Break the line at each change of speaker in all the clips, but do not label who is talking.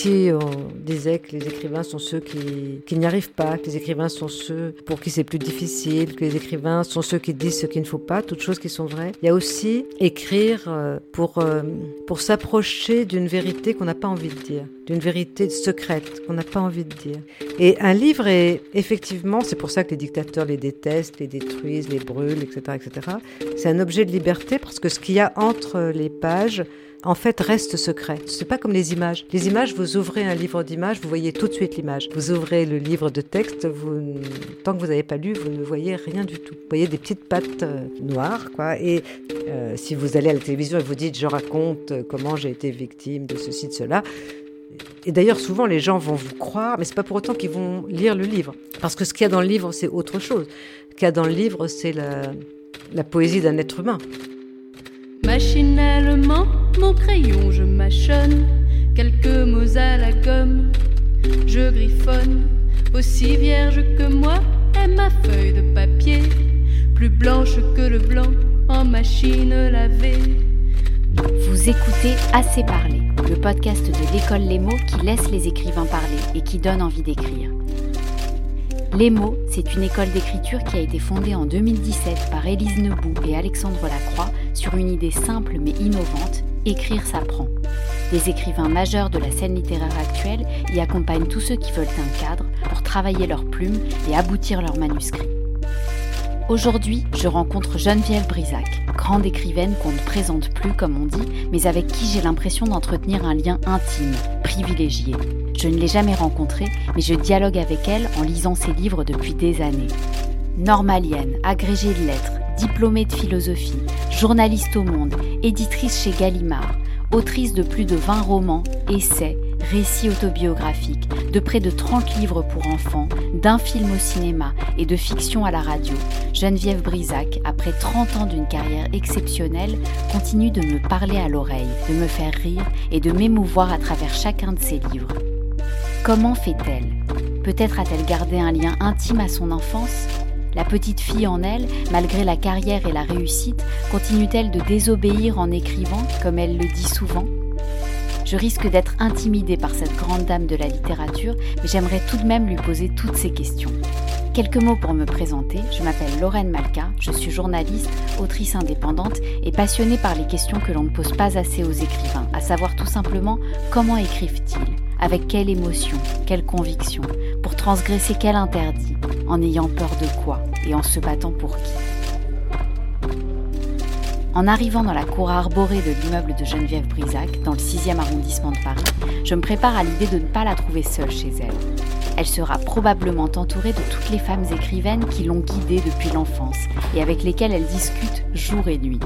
si on disait que les écrivains sont ceux qui, qui n'y arrivent pas, que les écrivains sont ceux pour qui c'est plus difficile, que les écrivains sont ceux qui disent ce qu'il ne faut pas, toutes choses qui sont vraies, il y a aussi écrire euh, pour, euh, pour s'approcher d'une vérité qu'on n'a pas envie de dire, d'une vérité secrète qu'on n'a pas envie de dire. Et un livre est effectivement, c'est pour ça que les dictateurs les détestent, les détruisent, les brûlent, etc. etc. C'est un objet de liberté parce que ce qu'il y a entre les pages, en fait, reste secret. C'est pas comme les images. Les images, vous ouvrez un livre d'images, vous voyez tout de suite l'image. Vous ouvrez le livre de texte, tant que vous n'avez pas lu, vous ne voyez rien du tout. Vous voyez des petites pattes euh, noires, quoi. Et euh, si vous allez à la télévision et vous dites, je raconte comment j'ai été victime de ceci, de cela, et d'ailleurs, souvent, les gens vont vous croire, mais c'est pas pour autant qu'ils vont lire le livre. Parce que ce qu'il y a dans le livre, c'est autre chose. Ce qu'il y a dans le livre, c'est la poésie d'un être humain.
Machinalement, mon crayon, je mâchonne quelques mots à la gomme. Je griffonne, aussi vierge que moi est ma feuille de papier, plus blanche que le blanc en machine lavée.
Vous écoutez Assez parler, le podcast de l'école Les mots qui laisse les écrivains parler et qui donne envie d'écrire. Les mots, c'est une école d'écriture qui a été fondée en 2017 par Élise Nebout et Alexandre Lacroix sur une idée simple mais innovante, écrire s'apprend. Des écrivains majeurs de la scène littéraire actuelle y accompagnent tous ceux qui veulent un cadre pour travailler leurs plumes et aboutir leurs manuscrits. Aujourd'hui, je rencontre Geneviève Brisac, grande écrivaine qu'on ne présente plus comme on dit, mais avec qui j'ai l'impression d'entretenir un lien intime, privilégié. Je ne l'ai jamais rencontrée, mais je dialogue avec elle en lisant ses livres depuis des années. Normalienne, agrégée de lettres, diplômée de philosophie, journaliste au monde, éditrice chez Gallimard, autrice de plus de 20 romans, essais, récits autobiographiques, de près de 30 livres pour enfants, d'un film au cinéma et de fiction à la radio, Geneviève Brisac, après 30 ans d'une carrière exceptionnelle, continue de me parler à l'oreille, de me faire rire et de m'émouvoir à travers chacun de ses livres. Comment fait-elle? Peut-être a-t-elle gardé un lien intime à son enfance? La petite fille en elle, malgré la carrière et la réussite, continue-t-elle de désobéir en écrivant, comme elle le dit souvent? Je risque d'être intimidée par cette grande dame de la littérature, mais j'aimerais tout de même lui poser toutes ces questions. Quelques mots pour me présenter. Je m'appelle Lorraine Malka, je suis journaliste, autrice indépendante et passionnée par les questions que l'on ne pose pas assez aux écrivains, à savoir tout simplement comment écrivent-ils, avec quelle émotion, quelle conviction, pour transgresser quel interdit, en ayant peur de quoi et en se battant pour qui. En arrivant dans la cour arborée de l'immeuble de Geneviève Brisac, dans le 6e arrondissement de Paris, je me prépare à l'idée de ne pas la trouver seule chez elle. Elle sera probablement entourée de toutes les femmes écrivaines qui l'ont guidée depuis l'enfance et avec lesquelles elle discute jour et nuit.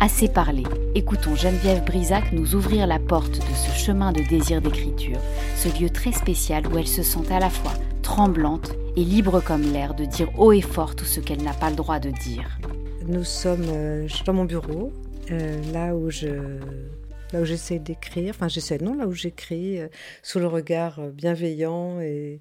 Assez parlé, écoutons Geneviève Brisac nous ouvrir la porte de ce chemin de désir d'écriture, ce lieu très spécial où elle se sent à la fois tremblante et libre comme l'air de dire haut et fort tout ce qu'elle n'a pas le droit de dire.
Nous sommes euh, dans mon bureau, euh, là où je là où j'essaie d'écrire, enfin j'essaie, non, là où j'écris, euh, sous le regard bienveillant et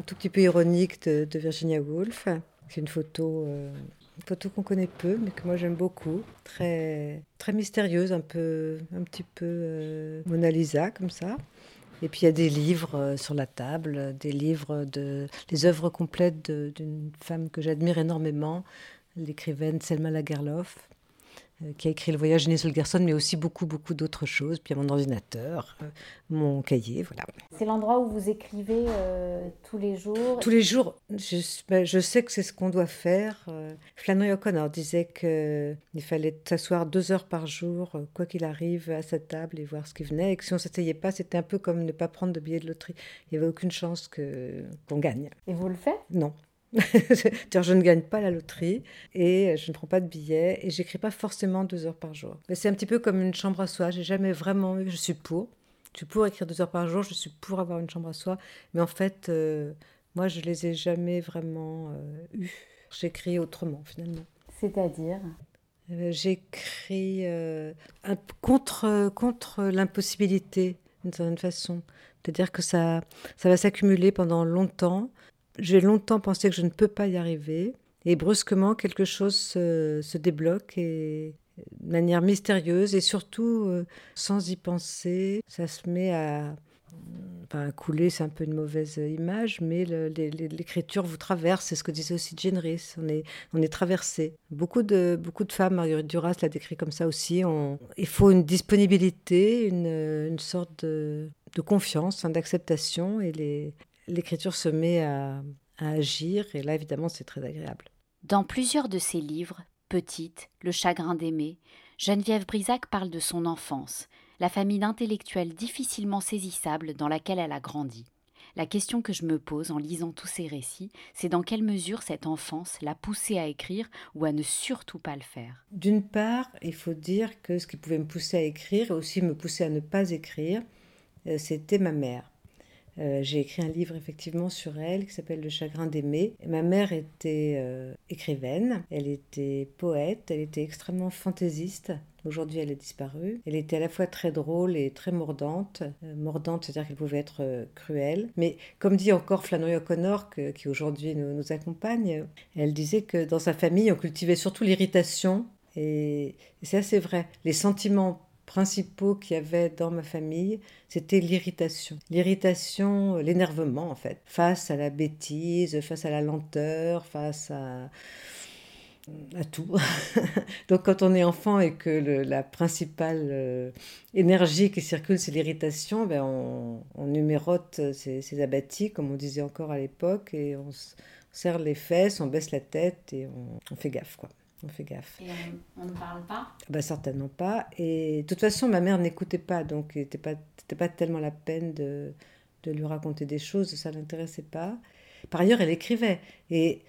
un tout petit peu ironique de, Virginia Woolf. C'est une photo, une photo qu'on connaît peu, mais que moi j'aime beaucoup, très, très mystérieuse, un peu, un petit peu Mona Lisa comme ça. Et puis il y a des livres sur la table, des livres de, des œuvres complètes d'une femme que j'admire énormément, l'écrivaine Selma Lagerlof, euh, qui a écrit Le voyage de Gerson, mais aussi beaucoup, beaucoup d'autres choses. Puis il y a mon ordinateur, euh, mon cahier, voilà.
C'est l'endroit où vous écrivez euh, tous les jours?
Tous les jours, je, ben, je sais que c'est ce qu'on doit faire. Flannery O'Connor disait qu'il fallait s'asseoir deux heures par jour, quoi qu'il arrive, à cette table et voir ce qui venait. Et que si on ne s'asseyait pas, c'était un peu comme ne pas prendre de billets de loterie. Il n'y avait aucune chance qu'on gagne.
Et vous le faites?
Non. je ne gagne pas la loterie et je ne prends pas de billets et j'écris pas forcément deux heures par jour. Mais c'est un petit peu comme une chambre à soi. J'ai jamais vraiment eu. Je suis pour. Je suis pour écrire deux heures par jour. Je suis pour avoir une chambre à soi. Mais en fait, euh, moi, je les ai jamais vraiment euh, eues. J'écris autrement finalement.
C'est-à-dire?
Euh, J'écris contre contre l'impossibilité d'une certaine façon. C'est-à-dire que ça ça va s'accumuler pendant longtemps j'ai longtemps pensé que je ne peux pas y arriver. Et brusquement, quelque chose se, débloque et, de manière mystérieuse et surtout euh, sans y penser. Ça se met à, couler, c'est un peu une mauvaise image, mais l'écriture vous traverse. C'est ce que disait aussi Jane Rhys. On est, traversé. Beaucoup de, beaucoup de femmes, Marguerite Duras l'a décrit comme ça aussi. il faut une disponibilité, une, sorte de, confiance, hein, d'acceptation, et l'écriture se met à, à agir. Et là, évidemment, c'est très agréable.
Dans plusieurs de ses livres, Petite, Le chagrin d'aimer, Geneviève Brisac parle de son enfance, la famille d'intellectuels difficilement saisissables dans laquelle elle a grandi. La question que je me pose en lisant tous ces récits, c'est dans quelle mesure cette enfance l'a poussée à écrire ou à ne surtout pas le faire.
D'une part, il faut dire que ce qui pouvait me pousser à écrire et aussi me pousser à ne pas écrire, euh, c'était ma mère. Euh, j'ai écrit un livre effectivement sur elle qui s'appelle Le chagrin d'aimer. Ma mère était euh, écrivaine, elle était poète, elle était extrêmement fantaisiste. Aujourd'hui, elle est disparue. Elle était à la fois très drôle et très mordante. Euh, mordante, c'est-à-dire qu'elle pouvait être cruelle. Mais comme dit encore Flannery O'Connor, qui aujourd'hui nous, nous accompagne, elle disait que dans sa famille, on cultivait surtout l'irritation. Et c'est assez vrai. Les sentiments principaux qu'il y avait dans ma famille, c'était l'irritation. L'irritation, l'énervement en fait, face à la bêtise, face à la lenteur, face à, tout. Donc quand on est enfant et que la principale euh, énergie qui circule, c'est l'irritation, ben on, numérote ces, abattis, comme on disait encore à l'époque, et on, serre les fesses, on baisse la tête et on, on fait gaffe. quoi. On fait gaffe.
Et on, ne parle pas
bah, Certainement pas. Et de toute façon, ma mère n'écoutait pas, donc il n'était pas, pas tellement la peine de, de lui raconter des choses, ça ne l'intéressait pas. Par ailleurs, elle écrivait. Et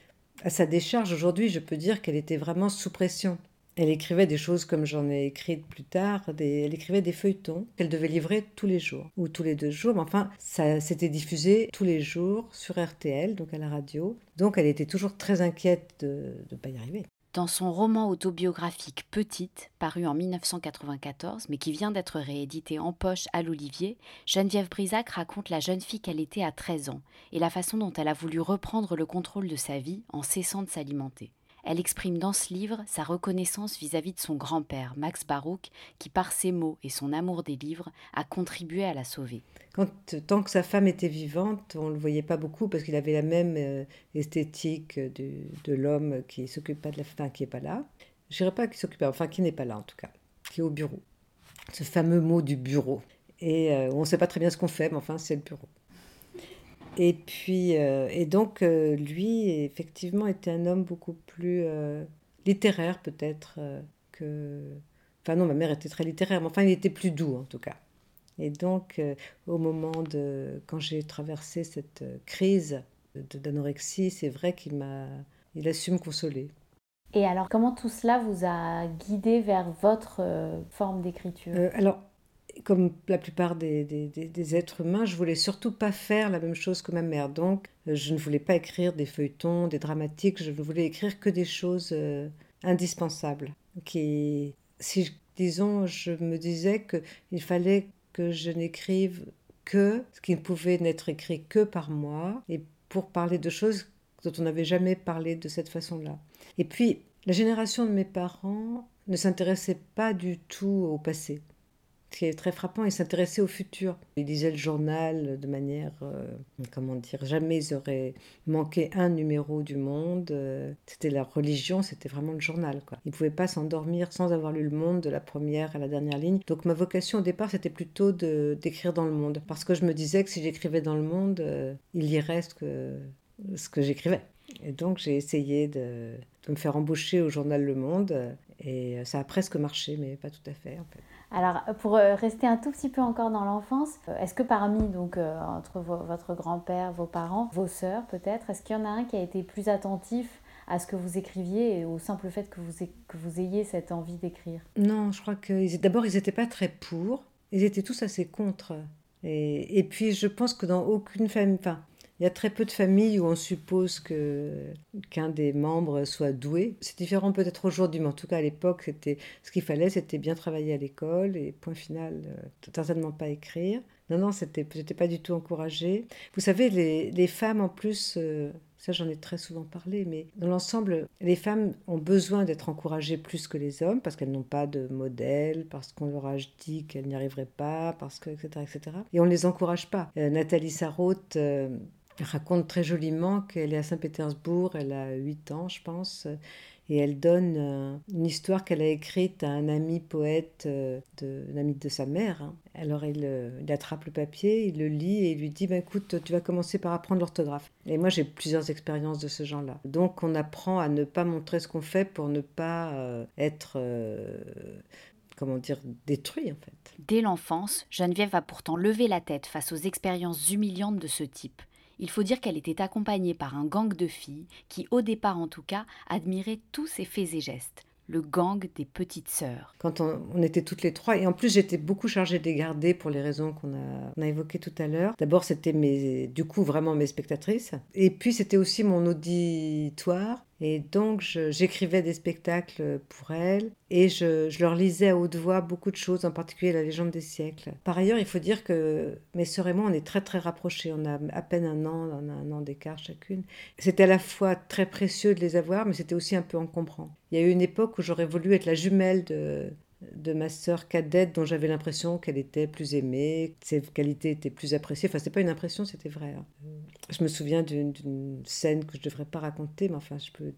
à sa décharge, aujourd'hui, je peux dire qu'elle était vraiment sous pression. Elle écrivait des choses comme j'en ai écrit plus tard, elle écrivait des feuilletons qu'elle devait livrer tous les jours ou tous les deux jours. Mais enfin, ça s'était diffusé tous les jours sur RTL, donc à la radio. Donc elle était toujours très inquiète de ne pas y arriver.
Dans son roman autobiographique Petite, paru en 1994, mais qui vient d'être réédité en poche à l'Olivier, Geneviève Brisac raconte la jeune fille qu'elle était à 13 ans et la façon dont elle a voulu reprendre le contrôle de sa vie en cessant de s'alimenter. Elle exprime dans ce livre sa reconnaissance vis-à-vis de son grand-père, Max Barouk, qui par ses mots et son amour des livres a contribué à la sauver.
Quand, tant que sa femme était vivante, on ne le voyait pas beaucoup parce qu'il avait la même euh, esthétique de, de l'homme qui s'occupe pas de la femme, qui n'est pas là. Je dirais pas qu'il s'occupe, enfin qui n'est pas là en tout cas, qui est au bureau. Ce fameux mot du bureau. Et euh, on ne sait pas très bien ce qu'on fait, mais enfin c'est le bureau. Et puis, euh, et donc, euh, lui, effectivement, était un homme beaucoup plus euh, littéraire, peut-être, que. Enfin, non, ma mère était très littéraire, mais enfin, il était plus doux, en tout cas. Et donc, au moment de. Quand j'ai traversé cette crise d'anorexie, c'est vrai qu'il m'a. Il a su me consoler.
Et alors, comment tout cela vous a guidé vers votre forme d'écriture?
Alors, comme la plupart des, des, êtres humains, je voulais surtout pas faire la même chose que ma mère. Donc, euh, je ne voulais pas écrire des feuilletons, des dramatiques. Je ne voulais écrire que des choses euh, indispensables. Qui, si, disons, je me disais qu'il fallait que je n'écrive que ce qui ne pouvait n'être écrit que par moi et pour parler de choses dont on n'avait jamais parlé de cette façon-là. Et puis, la génération de mes parents ne s'intéressait pas du tout au passé. Qui est très frappant, il s'intéressait au futur. Il lisait le journal de manière, euh, comment dire, jamais ils auraient manqué un numéro du Monde. Euh, c'était la religion, c'était vraiment le journal. Quoi. Ils ne pouvaient pas s'endormir sans avoir lu le Monde de la première à la dernière ligne. Donc ma vocation au départ, c'était plutôt d'écrire dans le Monde. Parce que je me disais que si j'écrivais dans le Monde, euh, il y reste ce que j'écrivais. Et donc j'ai essayé de, de, me faire embaucher au journal Le Monde et ça a presque marché, mais pas tout à fait en fait.
Alors, pour euh, rester un tout petit peu encore dans l'enfance, euh, est-ce que parmi, donc, euh, entre votre grand-père, vos parents, vos sœurs peut-être, est-ce qu'il y en a un qui a été plus attentif à ce que vous écriviez et au simple fait que vous, que vous ayez cette envie d'écrire?
Non, je crois que d'abord, ils n'étaient pas très pour, ils étaient tous assez contre. Et, puis, je pense que dans aucune famille, enfin, il y a très peu de familles où on suppose que qu'un des membres soit doué. C'est différent peut-être aujourd'hui, mais en tout cas à l'époque, c'était ce qu'il fallait, c'était bien travailler à l'école et point final, euh, certainement pas écrire. Non, non, c'était, j'étais pas du tout encouragée. Vous savez, les, les femmes en plus, euh, Ça, j'en ai très souvent parlé, mais dans l'ensemble, les femmes ont besoin d'être encouragées plus que les hommes parce qu'elles n'ont pas de modèle, parce qu'on leur a dit qu'elles n'y arriveraient pas, parce que, etc., etc. Et on ne les encourage pas. Euh, Nathalie Sarraute euh, raconte très joliment qu'elle est à Saint-Pétersbourg, elle a 8 ans, je pense, et elle donne euh, une histoire qu'elle a écrite à un ami poète, euh, de, un ami de sa mère. Hein. Alors euh, il, attrape le papier, il le lit et il lui dit bah, écoute, tu vas commencer par apprendre l'orthographe. Et moi j'ai plusieurs expériences de ce genre-là. Donc on apprend à ne pas montrer ce qu'on fait pour ne pas être comment dire, détruit en fait.
Dès l'enfance, Geneviève a pourtant levé la tête face aux expériences humiliantes de ce type. Il faut dire qu'elle était accompagnée par un gang de filles qui, au départ en tout cas, admiraient tous ses faits et gestes le gang des petites sœurs.
Quand on, était toutes les trois, et en plus j'étais beaucoup chargée de les garder pour les raisons qu'on a, évoquées tout à l'heure. D'abord c'était du coup vraiment mes spectatrices, et puis c'était aussi mon auditoire. Et donc, j'écrivais des spectacles pour elles et je, leur lisais à haute voix beaucoup de choses, en particulier la légende des siècles. Par ailleurs, il faut dire que mes sœurs et moi, on est très très rapprochés. On a à peine un an, on a un an d'écart chacune. C'était à la fois très précieux de les avoir, mais c'était aussi un peu encombrant. Il y a eu une époque où j'aurais voulu être la jumelle de, de ma sœur cadette dont j'avais l'impression qu'elle était plus aimée, ses qualités étaient plus appréciées. Enfin, c'était pas une impression, c'était vrai. Hein. Je me souviens d'une scène que je devrais pas raconter, mais enfin, je peux.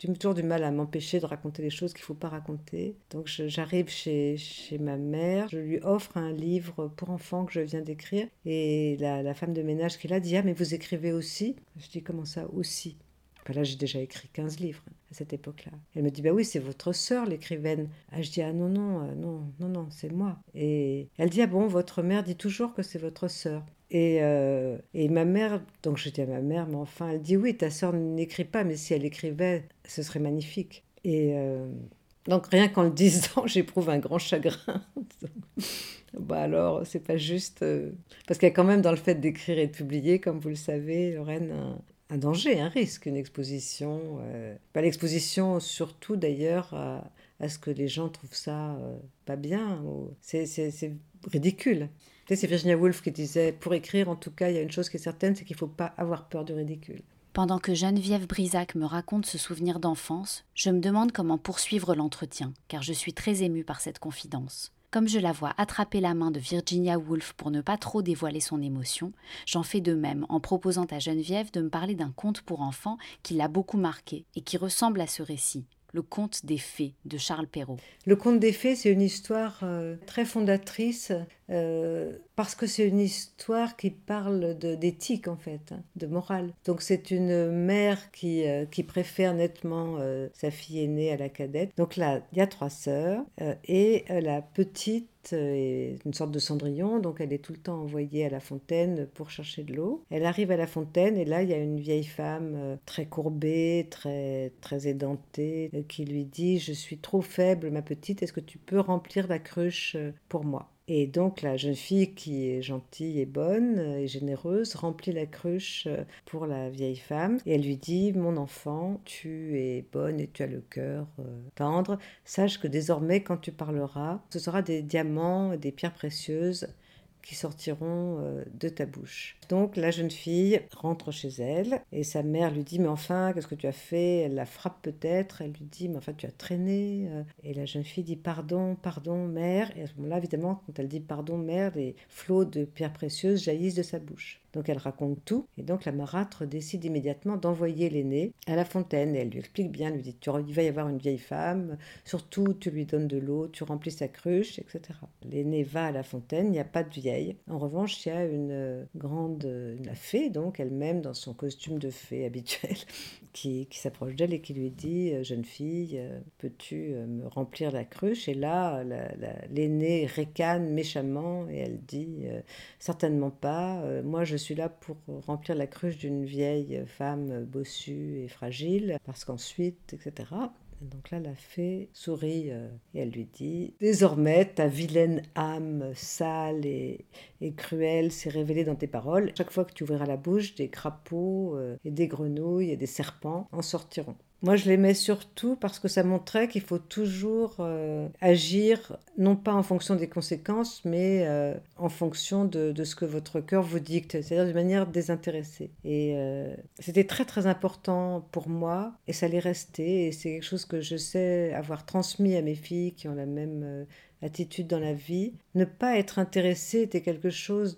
J'ai toujours du mal à m'empêcher de raconter les choses qu'il faut pas raconter. Donc j'arrive chez, chez ma mère, je lui offre un livre pour enfants que je viens d'écrire. Et la, la, femme de ménage qui est là dit Ah, mais vous écrivez aussi? Je dis Comment ça, aussi? Là, j'ai déjà écrit 15 livres à cette époque-là. Elle me dit, bah oui, c'est votre sœur, l'écrivaine. Ah, je dis, ah non, non, euh, non, non, non, c'est moi. Et elle dit, ah bon, votre mère dit toujours que c'est votre sœur. Et, euh, et ma mère, donc je dis à ma mère, mais enfin, elle dit, oui, ta sœur n'écrit pas, mais si elle écrivait, ce serait magnifique. Et euh, donc rien qu'en le disant, j'éprouve un grand chagrin. bah alors, c'est pas juste. parce qu'il y a quand même dans le fait d'écrire et de publier, comme vous le savez, Lorraine, un danger, un risque, une exposition. Euh, l'exposition surtout d'ailleurs à, ce que les gens trouvent ça euh, pas bien. C'est ridicule. C'est Virginia Woolf qui disait, pour écrire en tout cas, il y a une chose qui est certaine, c'est qu'il ne faut pas avoir peur du ridicule.
Pendant que Geneviève Brisac me raconte ce souvenir d'enfance, je me demande comment poursuivre l'entretien, car je suis très émue par cette confidence. Comme je la vois attraper la main de Virginia Woolf pour ne pas trop dévoiler son émotion, j'en fais de même en proposant à Geneviève de me parler d'un conte pour enfants qui l'a beaucoup marqué et qui ressemble à ce récit, le conte des fées de Charles Perrault.
Le conte des fées, c'est une histoire euh, très fondatrice euh, parce que c'est une histoire qui parle d'éthique en fait, hein, de morale. Donc c'est une mère qui, euh, qui préfère nettement sa fille aînée à la cadette. Donc là, il y a trois sœurs et la petite est une sorte de cendrillon, donc elle est tout le temps envoyée à la fontaine pour chercher de l'eau. Elle arrive à la fontaine et là il y a une vieille femme euh, très courbée, très très édentée, euh, qui lui dit je suis trop faible ma petite, est-ce que tu peux remplir la cruche euh, pour moi? Et donc la jeune fille qui est gentille et bonne et généreuse remplit la cruche pour la vieille femme et elle lui dit Mon enfant, tu es bonne et tu as le cœur euh, tendre. Sache que désormais quand tu parleras, ce sera des diamants, des pierres précieuses qui sortiront euh, de ta bouche. Donc la jeune fille rentre chez elle et sa mère lui dit mais enfin qu'est-ce que tu as fait? Elle la frappe peut-être, elle lui dit mais enfin tu as traîné euh. et la jeune fille dit pardon, pardon mère et à ce moment-là évidemment quand elle dit pardon mère les flots de pierres précieuses jaillissent de sa bouche. Donc elle raconte tout, et donc la marâtre décide immédiatement d'envoyer l'aîné à la fontaine. Et elle lui explique bien, lui dit il va y avoir une vieille femme, surtout tu lui donnes de l'eau, tu remplis sa cruche, etc. L'aîné va à la fontaine, il n'y a pas de vieille. En revanche, il y a une grande, la fée, donc elle-même dans son costume de fée habituel, qui, s'approche d'elle et qui lui dit Jeune fille, peux-tu euh, me remplir la cruche? Et là, l'aîné ricane méchamment et elle dit Certainement pas, euh, moi je suis là pour remplir la cruche d'une vieille femme bossue et fragile, parce qu'ensuite, etc. donc là, la fée sourit euh, et elle lui dit Désormais, ta vilaine âme sale et, cruelle s'est révélée dans tes paroles. Chaque fois que tu ouvriras la bouche, des crapauds euh, et des grenouilles et des serpents en sortiront. Moi, je l'aimais surtout parce que ça montrait qu'il faut toujours euh, agir, non pas en fonction des conséquences, mais euh, en fonction de, de, ce que votre cœur vous dicte, c'est-à-dire de manière désintéressée. Et euh, c'était très très important pour moi, et ça allait rester, et c'est quelque chose que je sais avoir transmis à mes filles qui ont la même attitude dans la vie. Ne pas être intéressé était quelque chose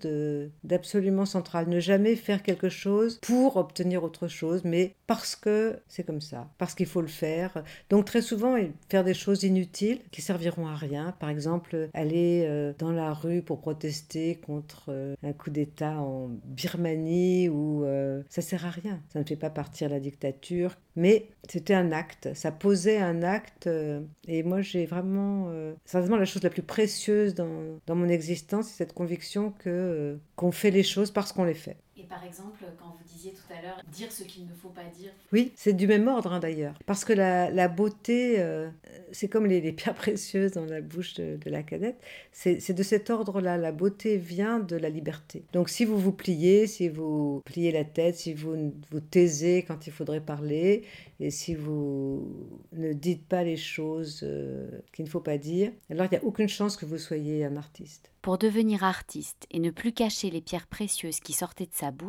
d'absolument central. Ne jamais faire quelque chose pour obtenir autre chose, mais parce que c'est comme ça, parce qu'il faut le faire. Donc très souvent, faire des choses inutiles qui serviront à rien. Par exemple, aller euh, dans la rue pour protester contre euh, un coup d'État en Birmanie ou euh, ça sert à rien. Ça ne fait pas partir la dictature, mais c'était un acte. Ça posait un acte. et moi, j'ai vraiment, c'est vraiment la chose la plus précieuse dans, dans mon existence, cette conviction que euh, qu'on fait les choses parce qu'on les fait.
Par exemple, quand vous disiez tout à l'heure, dire ce qu'il ne faut pas dire.
Oui, c'est du même ordre hein, d'ailleurs. Parce que la, la beauté, euh, c'est comme les, les, pierres précieuses dans la bouche de, de la cadette, c'est de cet ordre-là. La beauté vient de la liberté. Donc si vous vous pliez, si vous pliez la tête, si vous vous taisez quand il faudrait parler, et si vous ne dites pas les choses euh, qu'il ne faut pas dire, alors il n'y a aucune chance que vous soyez un artiste.
Pour devenir artiste et ne plus cacher les pierres précieuses qui sortaient de sa bouche,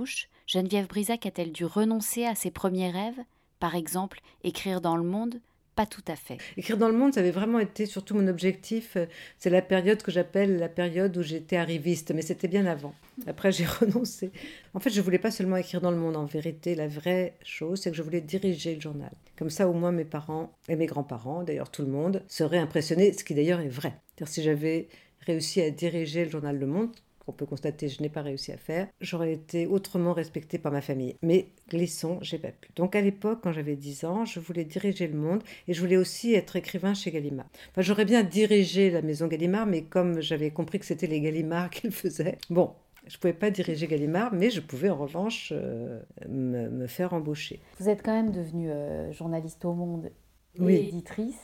Geneviève Brisac a-t-elle dû renoncer à ses premiers rêves? Par exemple, écrire dans le monde? Pas tout à fait.
Écrire dans le monde, ça avait vraiment été surtout mon objectif. C'est la période que j'appelle la période où j'étais arriviste, mais c'était bien avant. Après, j'ai renoncé. En fait, je voulais pas seulement écrire dans le monde. En vérité, la vraie chose, c'est que je voulais diriger le journal. Comme ça, au moins, mes parents et mes grands-parents, d'ailleurs tout le monde, seraient impressionnés, ce qui d'ailleurs est vrai. si j'avais réussi à diriger le journal Le Monde, qu'on peut constater je n'ai pas réussi à faire, j'aurais été autrement respectée par ma famille. Mais glissons, j'ai pas pu. Donc à l'époque, quand j'avais 10 ans, je voulais diriger le monde et je voulais aussi être écrivain chez Gallimard. Enfin, j'aurais bien dirigé la maison Gallimard, mais comme j'avais compris que c'était les Gallimard qui le faisaient, bon, je ne pouvais pas diriger Gallimard, mais je pouvais en revanche euh, me, me, faire embaucher.
Vous êtes quand même devenue euh, journaliste au Monde et oui. éditrice.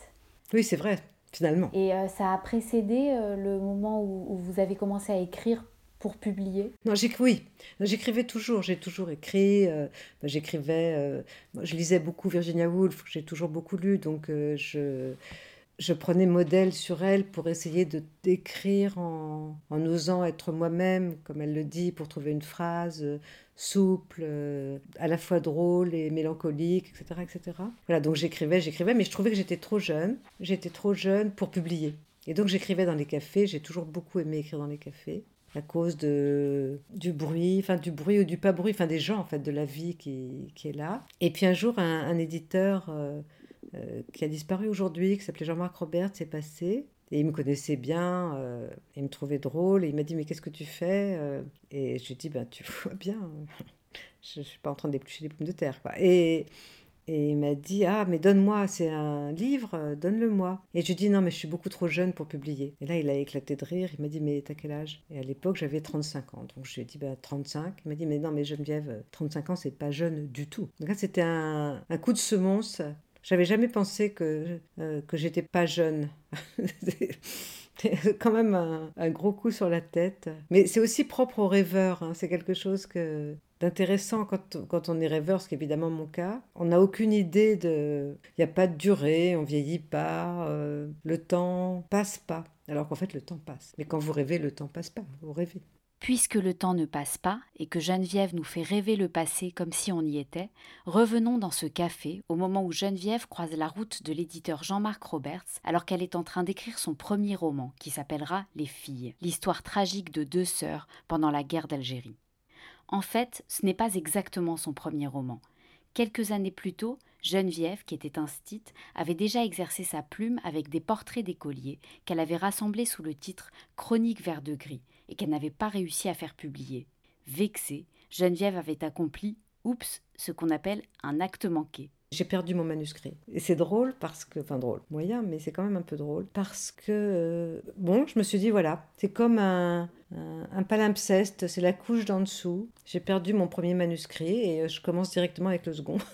Oui, c'est vrai finalement.
Et euh, ça a précédé le moment où, où, vous avez commencé à écrire pour publier?
Non, oui, j'écrivais toujours, j'ai toujours écrit, euh, j'écrivais, euh, je lisais beaucoup Virginia Woolf, j'ai toujours beaucoup lu, donc euh, je, je prenais modèle sur elle pour essayer de d'écrire en, en osant être moi-même, comme elle le dit, pour trouver une phrase souple, à la fois drôle et mélancolique, etc. etc. Voilà, donc j'écrivais, j'écrivais, mais je trouvais que j'étais trop jeune, j'étais trop jeune pour publier. Et donc j'écrivais dans les cafés, j'ai toujours beaucoup aimé écrire dans les cafés à cause de, du bruit, enfin du bruit ou du pas bruit, enfin des gens en fait, de la vie qui, qui est là. Et puis un jour, un, éditeur euh, euh, qui a disparu aujourd'hui, qui s'appelait Jean-Marc Robert, s'est passé. Et il me connaissait bien, euh, il me trouvait drôle, et il m'a dit mais qu'est-ce que tu fais Et je lui ai dit ben tu vois bien, je, ne suis pas en train d'éplucher des pommes de terre quoi. Et et il m'a dit Ah, mais donne-moi, c'est un livre, donne-le-moi. Et je lui dit Non, mais je suis beaucoup trop jeune pour publier. Et là, il a éclaté de rire. Il m'a dit Mais t'as quel âge? Et à l'époque, j'avais 35 ans. Donc je lui ai dit bah, 35. Il m'a dit Mais non, mais Geneviève, 35 ans, c'est pas jeune du tout. Donc là, c'était un, un coup de semonce. J'avais jamais pensé que, euh, que j'étais pas jeune. quand même un, un, gros coup sur la tête. Mais c'est aussi propre aux rêveurs. Hein. C'est quelque chose que, d'intéressant quand, on est rêveur, ce qui est évidemment mon cas. On n'a aucune idée de... Il n'y a pas de durée, on vieillit pas, euh, le temps passe pas. Alors qu'en fait, le temps passe. Mais quand vous rêvez, le temps passe pas, vous rêvez.
Puisque le temps ne passe pas et que Geneviève nous fait rêver le passé comme si on y était, revenons dans ce café au moment où Geneviève croise la route de l'éditeur Jean-Marc Roberts alors qu'elle est en train d'écrire son premier roman qui s'appellera Les filles, l'histoire tragique de deux sœurs pendant la guerre d'Algérie. En fait, ce n'est pas exactement son premier roman. Quelques années plus tôt, Geneviève, qui était instite, avait déjà exercé sa plume avec des portraits d'écoliers qu'elle avait rassemblés sous le titre Chronique vert de gris et qu'elle n'avait pas réussi à faire publier. Vexée, Geneviève avait accompli, oups, ce qu'on appelle un acte manqué.
J'ai perdu mon manuscrit. Et c'est drôle parce que, enfin drôle, moyen, mais c'est quand même un peu drôle parce que, euh, bon, je me suis dit, voilà, c'est comme un, un, un palimpseste, c'est la couche d'en dessous. J'ai perdu mon premier manuscrit et euh, je commence directement avec le second.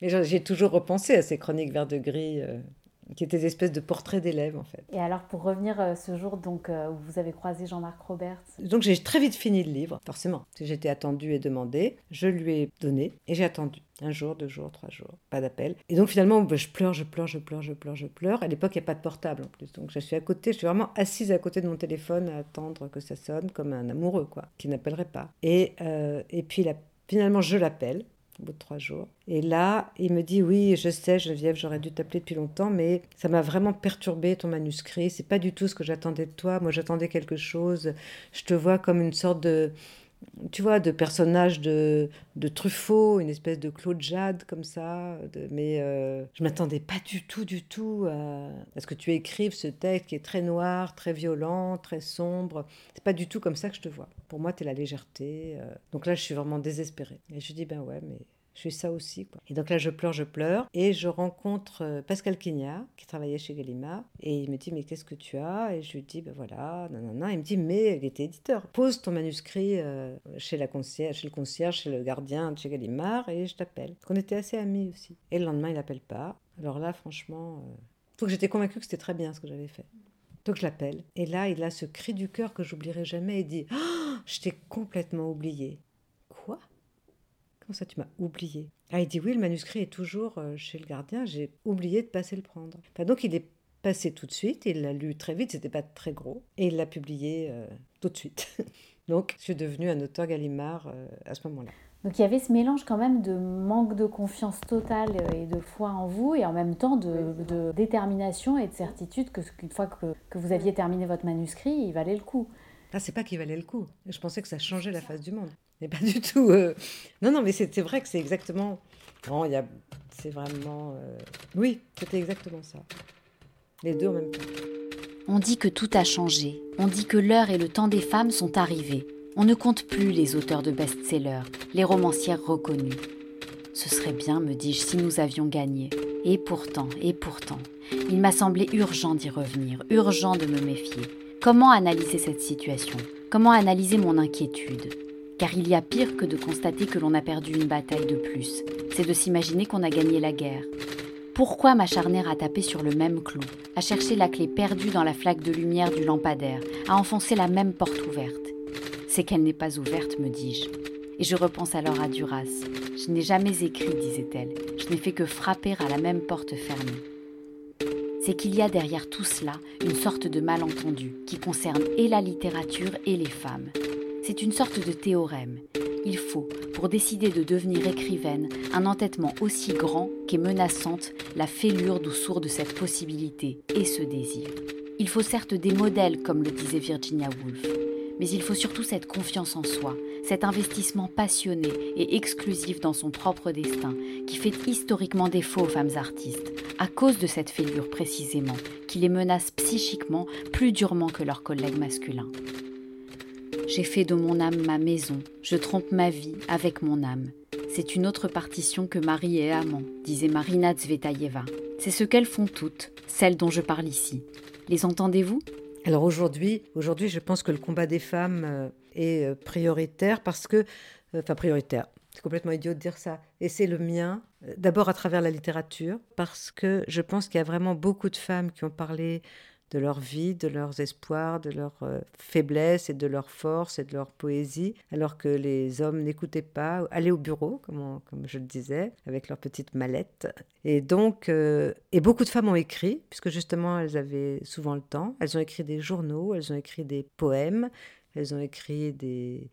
Et j'ai toujours repensé à ces chroniques vert de gris. Euh, qui étaient des espèces de portraits d'élèves en fait.
Et alors pour revenir euh, ce jour donc euh, où vous avez croisé Jean-Marc Roberts
Donc j'ai très vite fini le livre, forcément. J'étais attendue et demandée, je lui ai donné et j'ai attendu. Un jour, deux jours, trois jours, pas d'appel. Et donc finalement, bah, je pleure, je pleure, je pleure, je pleure, je pleure. À l'époque, il n'y a pas de portable en plus. Donc je suis à côté, je suis vraiment assise à côté de mon téléphone à attendre que ça sonne comme un amoureux, quoi, qui n'appellerait pas. Et, euh, et puis finalement, je l'appelle au bout de trois jours. Et là, il me dit oui, je sais, Geneviève, j'aurais dû t'appeler depuis longtemps, mais ça m'a vraiment perturbé ton manuscrit. C'est pas du tout ce que j'attendais de toi. Moi, j'attendais quelque chose. Je te vois comme une sorte de tu vois, de personnages de, de Truffaut, une espèce de Claude Jade comme ça. mais euh, je m'attendais pas du tout, du tout à, ce que tu écrives ce texte qui est très noir, très violent, très sombre. C'est pas du tout comme ça que je te vois. Pour moi, tu es la légèreté. Euh. Donc là, je suis vraiment désespérée. Et je dis, ben ouais, mais je suis ça aussi. Quoi. Et donc là, je pleure, je pleure. Et je rencontre euh, Pascal Quignard, qui travaillait chez Gallimard. Et il me dit, mais qu'est-ce que tu as? Et je lui dis, ben voilà, non. Il me dit, mais il était éditeur. Pose ton manuscrit euh, chez, la concierge, chez le concierge, chez le gardien de chez Gallimard, et je t'appelle. On était assez amis aussi. Et le lendemain, il n'appelle pas. Alors là, franchement, euh... que j'étais convaincue que c'était très bien ce que j'avais fait. Donc je l'appelle. Et là, il a ce cri du cœur que j'oublierai jamais. Il dit, oh, je t'ai complètement oublié. Comment ça, tu m'as oublié? Ah, il dit oui, le manuscrit est toujours euh, chez le gardien, j'ai oublié de passer le prendre. donc il est passé tout de suite, il l'a lu très vite, c'était pas très gros, et il l'a publié euh, tout de suite. donc je suis devenue un auteur Gallimard euh, à ce moment-là.
Donc il y avait ce mélange quand même de manque de confiance totale et de foi en vous, et en même temps de, détermination et de certitude que qu'une fois que, que, vous aviez terminé votre manuscrit, il valait le coup.
Ah, c'est pas qu'il valait le coup. Je pensais que ça changeait la face du monde. Mais pas du tout. Euh. Non, non, mais c'est vrai que c'est exactement. Il y a. C'est vraiment. Euh, oui, c'était exactement ça. Les deux en même temps.
On dit que tout a changé. On dit que l'heure et le temps des femmes sont arrivés. On ne compte plus les auteurs de best-sellers, les romancières reconnues. Ce serait bien, me dis-je, si nous avions gagné. Et pourtant, et pourtant, il m'a semblé urgent d'y revenir, urgent de me méfier. Comment analyser cette situation? Comment analyser mon inquiétude? Car il y a pire que de constater que l'on a perdu une bataille de plus, c'est de s'imaginer qu'on a gagné la guerre. Pourquoi m'acharner à taper sur le même clou, à chercher la clé perdue dans la flaque de lumière du lampadaire, à enfoncer la même porte ouverte? C'est qu'elle n'est pas ouverte, me dis-je. Et je repense alors à Duras. Je n'ai jamais écrit, disait-elle. Je n'ai fait que frapper à la même porte fermée. C'est qu'il y a derrière tout cela une sorte de malentendu qui concerne et la littérature et les femmes. C'est une sorte de théorème. Il faut, pour décider de devenir écrivaine, un entêtement aussi grand qu'est menaçante la fêlure d'où sourde cette possibilité et ce désir. Il faut certes des modèles, comme le disait Virginia Woolf, mais il faut surtout cette confiance en soi, cet investissement passionné et exclusif dans son propre destin qui fait historiquement défaut aux femmes artistes, à cause de cette fêlure précisément, qui les menace psychiquement plus durement que leurs collègues masculins. J'ai fait de mon âme ma maison, je trompe ma vie avec mon âme. C'est une autre partition que mari et amant, disait Marina Zvetaeva. C'est ce qu'elles font toutes, celles dont je parle ici. Les entendez-vous?
Alors aujourd'hui, aujourd'hui, je pense que le combat des femmes euh, est euh, prioritaire parce que, euh, enfin prioritaire, c'est complètement idiot de dire ça. Et c'est le mien, d'abord à travers la littérature, parce que je pense qu'il y a vraiment beaucoup de femmes qui ont parlé de leur vie, de leurs espoirs, de leurs euh, faiblesses et de leurs forces et de leur poésie, alors que les hommes n'écoutaient pas, allaient au bureau, comme, je le disais, avec leurs petites mallettes. Et donc, euh, et beaucoup de femmes ont écrit, puisque justement elles avaient souvent le temps. Elles ont écrit des journaux, elles ont écrit des poèmes, elles ont écrit des,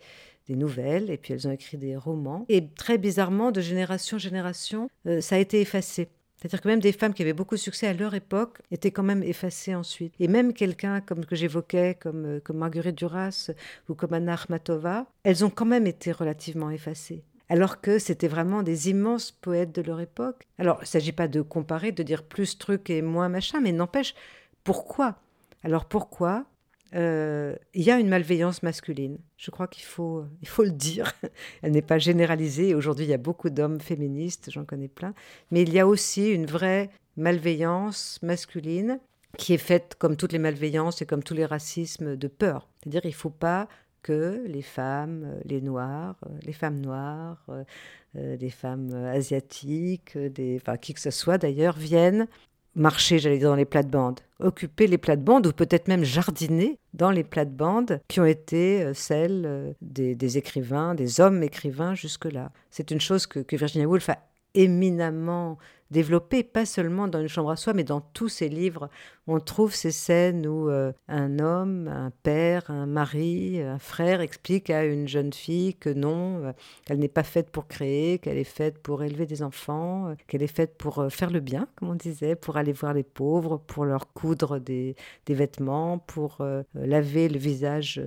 des nouvelles et puis elles ont écrit des romans. Et très bizarrement, de génération en génération, euh, ça a été effacé. C'est-à-dire que même des femmes qui avaient beaucoup de succès à leur époque étaient quand même effacées ensuite. Et même quelqu'un comme que j'évoquais, comme, euh, comme Marguerite Duras ou comme Anna Akhmatova, elles ont quand même été relativement effacées. Alors que c'était vraiment des immenses poètes de leur époque. Alors, il ne s'agit pas de comparer, de dire plus truc et moins machin, mais n'empêche, pourquoi? Alors pourquoi? Euh, il y a une malveillance masculine. Je crois qu'il faut, il faut le dire. Elle n'est pas généralisée. Aujourd'hui, il y a beaucoup d'hommes féministes, j'en connais plein. Mais il y a aussi une vraie malveillance masculine qui est faite, comme toutes les malveillances et comme tous les racismes, de peur. C'est-à-dire, il ne faut pas que les femmes, les noirs, les femmes noires, euh, les femmes asiatiques, des, enfin, qui que ce soit d'ailleurs, viennent marcher, j'allais dire, dans les plates-bandes, occuper les plates-bandes ou peut-être même jardiner dans les plates-bandes qui ont été euh, celles euh, des, écrivains, des hommes écrivains jusque-là. C'est une chose que, Virginia Woolf a éminemment développé, pas seulement dans une chambre à soi, mais dans tous ses livres. On trouve ces scènes où euh, un homme, un père, un mari, un frère explique à une jeune fille que non, euh, qu'elle n'est pas faite pour créer, qu'elle est faite pour élever des enfants, euh, qu'elle est faite pour faire le bien, comme on disait, pour aller voir les pauvres, pour leur coudre des, des vêtements, pour laver le visage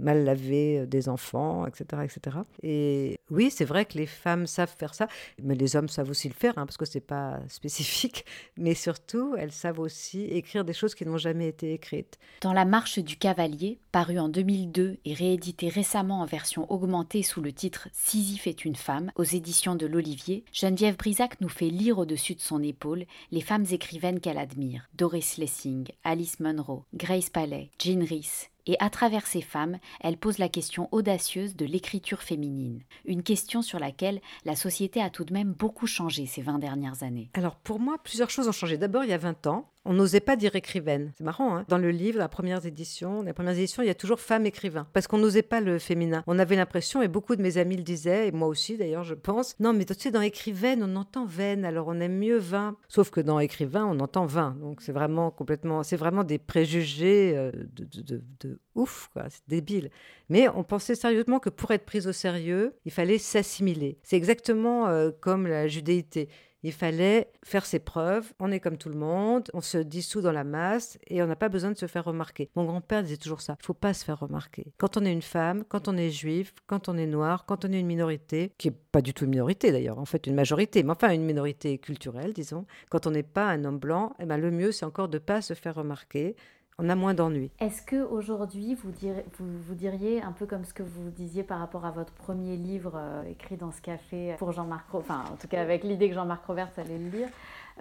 mal lavé des enfants, etc., etc. Et oui, c'est vrai que les femmes savent faire ça, mais les hommes savent aussi le faire, hein, parce que c'est pas spécifique, mais surtout, elles savent aussi écrire des choses qui n'ont jamais été écrites.
Dans La Marche du Cavalier, paru en 2002 et réédité récemment en version augmentée sous le titre Sisyphe est une femme, aux éditions de l'Olivier, Geneviève Brisac nous fait lire au-dessus de son épaule les femmes écrivaines qu'elle admire Doris Lessing, Alice Munro, Grace Palais, Jean Rhys, et à travers ces femmes, elle pose la question audacieuse de l'écriture féminine, une question sur laquelle la société a tout de même beaucoup changé ces 20 dernières années.
Alors pour moi, plusieurs choses ont changé. D'abord, il y a 20 ans, on n'osait pas dire écrivaine. C'est marrant, hein dans le livre, la première édition, les premières éditions, il y a toujours femme écrivain. Parce qu'on n'osait pas le féminin. On avait l'impression, et beaucoup de mes amis le disaient, et moi aussi d'ailleurs, je pense, non, mais tu sais, dans écrivaine, on entend veine, alors on aime mieux vin. Sauf que dans écrivain, on entend vin. Donc c'est vraiment complètement, c'est vraiment des préjugés euh, de, ouf, quoi. C'est débile. Mais on pensait sérieusement que pour être prise au sérieux, il fallait s'assimiler. C'est exactement euh, comme la judéité. Il fallait faire ses preuves. On est comme tout le monde, on se dissout dans la masse et on n'a pas besoin de se faire remarquer. Mon grand-père disait toujours ça. Il faut pas se faire remarquer. Quand on est une femme, quand on est juif, quand on est noir, quand on est une minorité, qui est pas du tout une minorité d'ailleurs, en fait une majorité, mais enfin une minorité culturelle, disons. Quand on n'est pas un homme blanc, eh ben le mieux c'est encore de pas se faire remarquer on a moins d'ennuis.
Est-ce que aujourd'hui vous, vous, diriez un peu comme ce que vous disiez par rapport à votre premier livre euh, écrit dans ce café pour Jean-Marc, enfin en tout cas avec l'idée que Jean-Marc Robert allait le lire,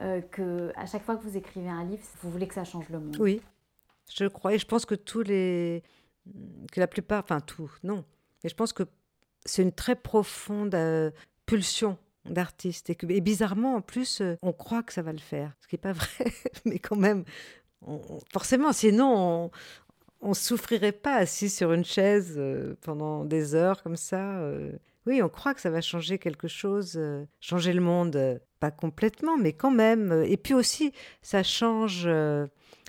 euh, que à chaque fois que vous écrivez un livre, vous voulez que ça change le monde?
Oui, je crois et je pense que tous les, que la plupart, enfin tout, non, mais je pense que c'est une très profonde euh, pulsion d'artiste et, et, bizarrement en plus on croit que ça va le faire, ce qui n'est pas vrai, mais quand même forcément, sinon, on ne souffrirait pas assis sur une chaise euh, pendant des heures comme ça. Euh. Oui, on croit que ça va changer quelque chose, euh, changer le monde, pas complètement, mais quand même. Et puis aussi, ça change.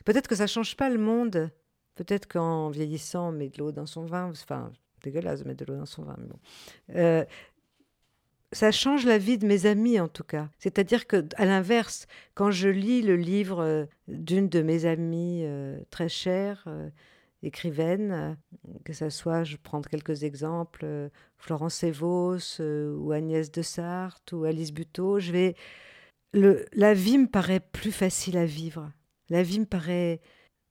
Peut-être que ça change pas le monde. Peut-être qu'en vieillissant, on met de l'eau dans son vin. Enfin, dégueulasse de mettre de l'eau dans son vin. Mais bon ça change la vie de mes amis en tout cas. C'est-à-dire que à l'inverse, quand je lis le livre euh, d'une de mes amies euh, très chères, euh, écrivaine, que ce soit, je prends quelques exemples, Florence Evos ou Agnès de Sarthe ou Alice Buteau, je vais la vie me paraît plus facile à vivre. La vie me paraît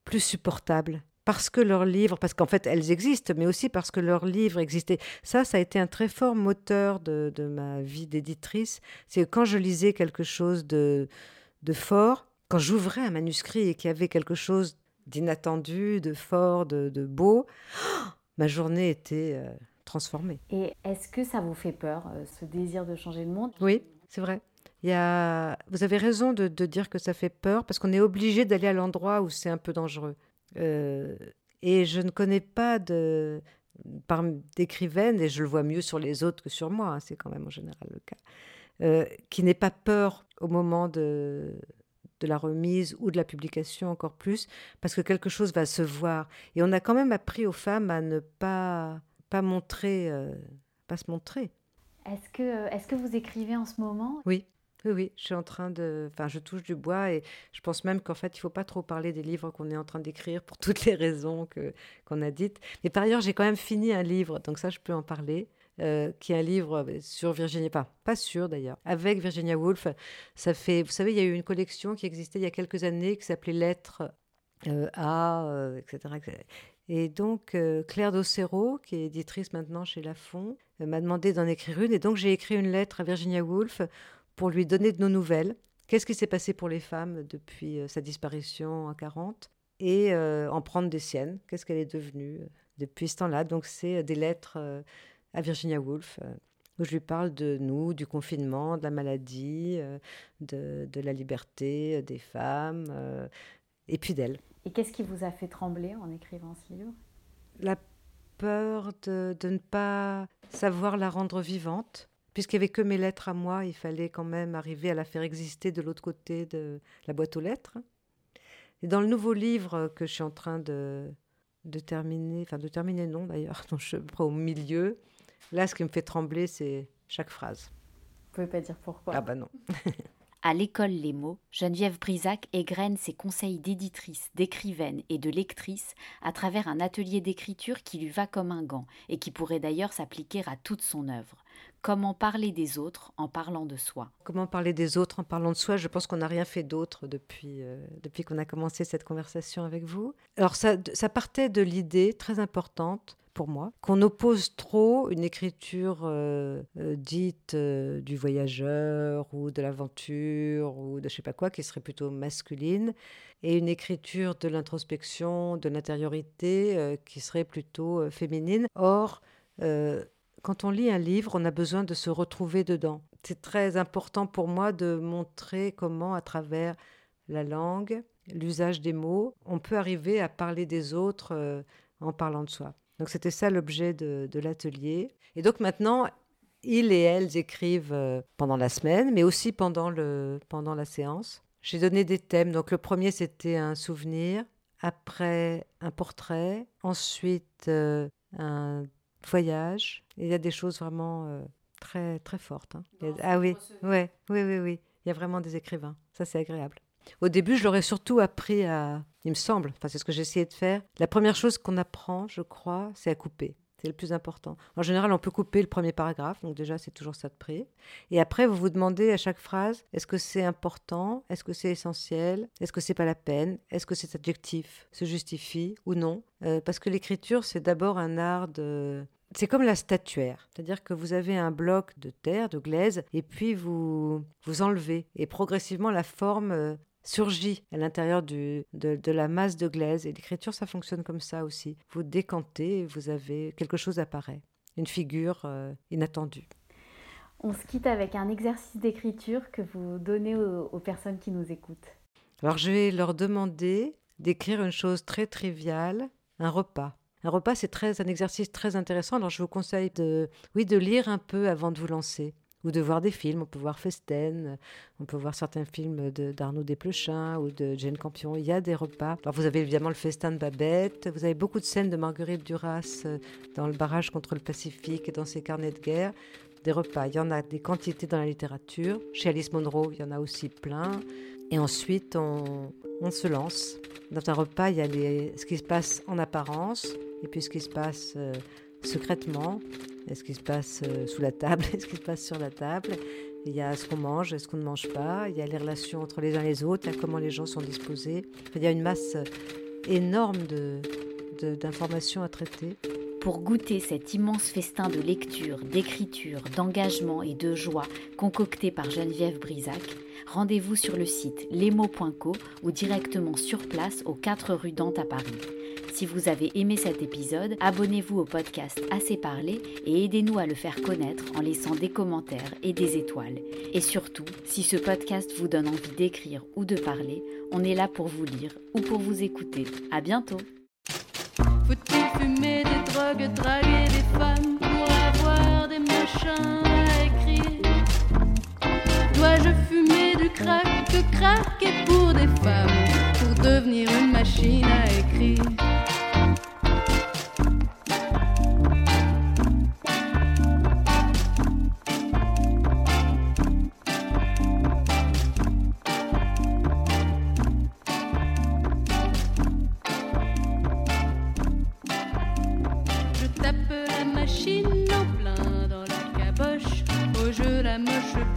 plus supportable parce que leurs livres, parce qu'en fait elles existent, mais aussi parce que leurs livres existaient. Ça, ça a été un très fort moteur de, ma vie d'éditrice. C'est quand je lisais quelque chose de, de fort, quand j'ouvrais un manuscrit et qu'il y avait quelque chose d'inattendu, de fort, de, beau, ma journée était euh, transformée.
Et est-ce que ça vous fait peur, euh, ce désir de changer le monde?
Oui, c'est vrai. Il y a... Vous avez raison de, de dire que ça fait peur, parce qu'on est obligé d'aller à l'endroit où c'est un peu dangereux. Euh, et je ne connais pas de d'écrivaine, et je le vois mieux sur les autres que sur moi, hein, c'est quand même en général le cas, euh, qui n'ait pas peur au moment de, de la remise ou de la publication encore plus, parce que quelque chose va se voir. Et on a quand même appris aux femmes à ne pas, pas montrer, euh, pas se montrer.
Est-ce que, est-ce que vous écrivez en ce moment?
Oui. Oui, oui, je suis en train de. Enfin, je touche du bois et je pense même qu'en fait, il ne faut pas trop parler des livres qu'on est en train d'écrire pour toutes les raisons qu'on a dites. Mais par ailleurs, j'ai quand même fini un livre, donc ça, je peux en parler, euh, qui est un livre euh, sur Virginia. Pas, pas sûr d'ailleurs, avec Virginia Woolf. Ça fait. Vous savez, il y a eu une collection qui existait il y a quelques années qui s'appelait Lettres euh, à, etc., Et donc, Claire Dossero, qui est éditrice maintenant chez Lafon, m'a demandé d'en écrire une. Et donc, j'ai écrit une lettre à Virginia Woolf pour lui donner de nos nouvelles. Qu'est-ce qui s'est passé pour les femmes depuis euh, sa disparition en 40 et euh, en prendre des siennes? Qu'est-ce qu'elle est devenue euh, depuis ce temps-là? Donc c'est des lettres à Virginia Woolf où je lui parle de nous, du confinement, de la maladie, de, de la liberté des femmes et puis d'elle.
Et qu'est-ce qui vous a fait trembler en écrivant ce livre?
La peur de, de ne pas savoir la rendre vivante puisqu'il n'y avait que mes lettres à moi, il fallait quand même arriver à la faire exister de l'autre côté de la boîte aux lettres. Et dans le nouveau livre que je suis en train de, de terminer, enfin de terminer non d'ailleurs, dont je prends au milieu, là ce qui me fait trembler c'est chaque phrase.
Vous pouvez pas dire pourquoi.
Ah bah non.
À l'école Les mots, Geneviève Brisac égrène ses conseils d'éditrice, d'écrivaine et de lectrice à travers un atelier d'écriture qui lui va comme un gant et qui pourrait d'ailleurs s'appliquer à toute son œuvre. Comment parler des autres en parlant de soi?
Comment parler des autres en parlant de soi? Je pense qu'on n'a rien fait d'autre depuis, euh, depuis qu'on a commencé cette conversation avec vous. Alors ça, ça partait de l'idée très importante pour moi, qu'on oppose trop une écriture euh, euh, dite euh, du voyageur ou de l'aventure ou de je sais pas quoi, qui serait plutôt masculine, et une écriture de l'introspection, de l'intériorité, qui serait plutôt féminine. Or, quand on lit un livre, on a besoin de se retrouver dedans. C'est très important pour moi de montrer comment, à travers la langue, l'usage des mots, on peut arriver à parler des autres en parlant de soi. Donc c'était ça l'objet de, l'atelier. Et donc maintenant, ils et elles écrivent euh, pendant la semaine, mais aussi pendant, le, pendant la séance. J'ai donné des thèmes. Donc le premier, c'était un souvenir, après un portrait, ensuite euh, un voyage. il y a des choses vraiment euh, très, très fortes. Hein. ah oui, ouais, oui, oui, oui. Il y a vraiment des écrivains. Ça, c'est agréable. Au début, je leur surtout appris à, il me semble, enfin c'est ce que j'ai essayé de faire. La première chose qu'on apprend, je crois, c'est à couper. C'est le plus important. En général, on peut couper le premier paragraphe, donc déjà c'est toujours ça de prix. Et après, vous vous demandez à chaque phrase, est-ce que c'est important? Est-ce que c'est essentiel? Est-ce que c'est pas la peine? Est-ce que cet adjectif? Se justifie ou non? Euh, Parce que l'écriture, c'est d'abord un art de, c'est comme la statuaire, c'est-à-dire que vous avez un bloc de terre, de glaise, et puis vous vous enlevez, et progressivement la forme euh, surgit à l'intérieur de, de, la masse de glaise. Et l'écriture, ça fonctionne comme ça aussi. Vous décantez et vous avez quelque chose apparaît, une figure euh, inattendue.
On se quitte avec un exercice d'écriture que vous donnez aux, aux personnes qui nous écoutent.
Alors je vais leur demander d'écrire une chose très triviale, un repas. Un repas, c'est très un exercice très intéressant. Alors je vous conseille de, oui, de lire un peu avant de vous lancer ou de voir des films. On peut voir Festen, on peut voir certains films d'Arnaud Desplechin ou de Jane Campion. Il y a des repas. Vous avez évidemment le festin de Babette, vous avez beaucoup de scènes de Marguerite Duras euh, dans le barrage contre le Pacifique et dans ses carnets de guerre. Des repas, il y en a des quantités dans la littérature. Chez Alice Munro, il y en a aussi plein. Et ensuite, on, on se lance. Dans un repas, il y a les, ce qui se passe en apparence et puis ce qui se passe euh, secrètement. Est-ce qu'il se passe euh, sous la table Est-ce qu'il se passe sur la table? Il y a ce qu'on mange, est-ce qu'on ne mange pas? Il y a les relations entre les uns et les autres, comment les gens sont disposés. Il y a une masse euh, énorme d'informations à traiter.
Pour goûter cet immense festin de lecture, d'écriture, d'engagement et de joie concocté par Geneviève Brisac, rendez-vous sur le site lesmots.co ou directement sur place aux 4 rue Dante à Paris. Si vous avez aimé cet épisode, abonnez-vous au podcast Assez Parlé et aidez-nous à le faire connaître en laissant des commentaires et des étoiles. Et surtout, si ce podcast vous donne envie d'écrire ou de parler, on est là pour vous lire ou pour vous écouter. À bientôt!
Dois-je fumer du crack